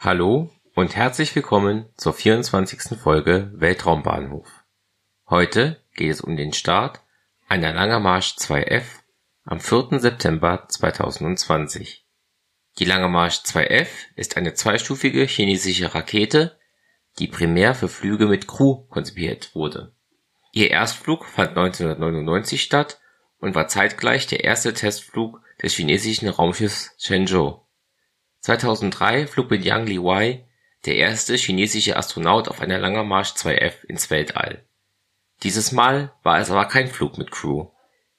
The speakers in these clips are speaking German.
Hallo und herzlich willkommen zur 24. Folge Weltraumbahnhof. Heute geht es um den Start einer Langer Marsch 2F am 4. September 2020. Die Lange Marsch 2F ist eine zweistufige chinesische Rakete, die primär für Flüge mit Crew konzipiert wurde. Ihr Erstflug fand 1999 statt und war zeitgleich der erste Testflug des chinesischen Raumschiffs Shenzhou. 2003 flog mit Yang Liwei der erste chinesische Astronaut auf einer Langer Marsch 2F ins Weltall. Dieses Mal war es aber kein Flug mit Crew.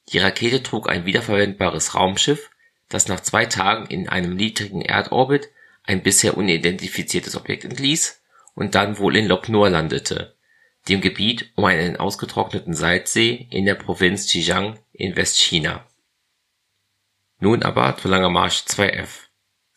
Die Rakete trug ein wiederverwendbares Raumschiff, das nach zwei Tagen in einem niedrigen Erdorbit ein bisher unidentifiziertes Objekt entließ und dann wohl in Lop Nor landete, dem Gebiet um einen ausgetrockneten Salzsee in der Provinz Zhejiang in Westchina. Nun aber zur Langer Marsch 2F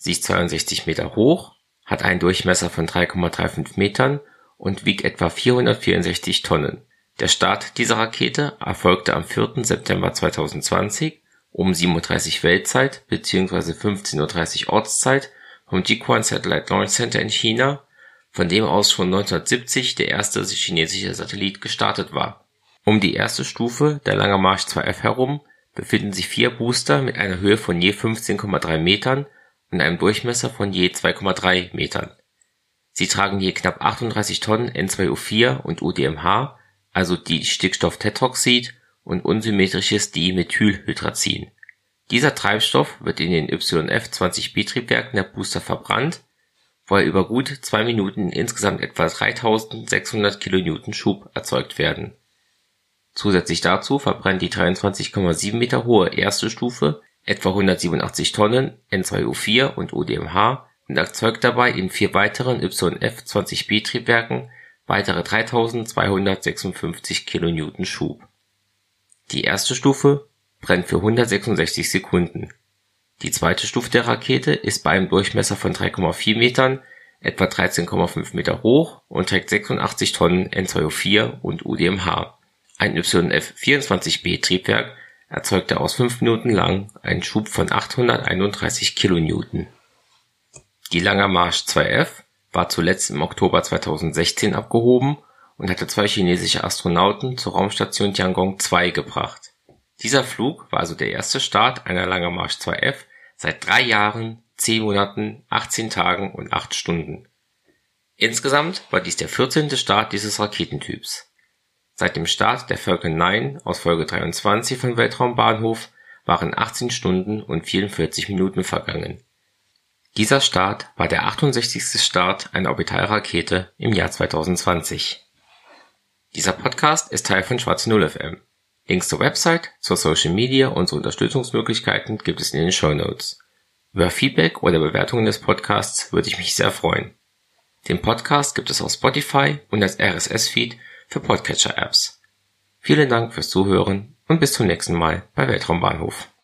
Sie ist 62 Meter hoch, hat einen Durchmesser von 3,35 Metern und wiegt etwa 464 Tonnen. Der Start dieser Rakete erfolgte am 4. September 2020 um 7:30 Uhr Weltzeit bzw. 15:30 Uhr Ortszeit vom Jiuquan Satellite Launch Center in China, von dem aus schon 1970 der erste chinesische Satellit gestartet war. Um die erste Stufe der Langer Marsch 2F herum befinden sich vier Booster mit einer Höhe von je 15,3 Metern und einem Durchmesser von je 2,3 Metern. Sie tragen je knapp 38 Tonnen N2O4 und UDMH, also Distickstofftetroxid und unsymmetrisches Dimethylhydrazin. Dieser Treibstoff wird in den YF-20B-Triebwerken der Booster verbrannt, wo er über gut zwei Minuten insgesamt etwa 3600 kN Schub erzeugt werden. Zusätzlich dazu verbrennt die 23,7 Meter hohe erste Stufe etwa 187 Tonnen N2O4 und UDMH und erzeugt dabei in vier weiteren YF-20B-Triebwerken weitere 3.256 kN Schub. Die erste Stufe brennt für 166 Sekunden. Die zweite Stufe der Rakete ist bei einem Durchmesser von 3,4 Metern etwa 13,5 Meter hoch und trägt 86 Tonnen N2O4 und UDMH. Ein YF-24B-Triebwerk erzeugte aus fünf Minuten lang einen Schub von 831 kN. Die Langer Marsch 2F war zuletzt im Oktober 2016 abgehoben und hatte zwei chinesische Astronauten zur Raumstation Tiangong 2 gebracht. Dieser Flug war also der erste Start einer Langer Marsch 2F seit drei Jahren, zehn Monaten, 18 Tagen und acht Stunden. Insgesamt war dies der 14. Start dieses Raketentyps Seit dem Start der Falcon 9 aus Folge 23 von Weltraumbahnhof waren 18 Stunden und 44 Minuten vergangen. Dieser Start war der 68. Start einer Orbitalrakete im Jahr 2020. Dieser Podcast ist Teil von Schwarze Null FM. Links zur Website, zur Social Media und zu Unterstützungsmöglichkeiten gibt es in den Show Notes. Über Feedback oder Bewertungen des Podcasts würde ich mich sehr freuen. Den Podcast gibt es auf Spotify und als RSS-Feed für Podcatcher-Apps. Vielen Dank fürs Zuhören und bis zum nächsten Mal bei Weltraumbahnhof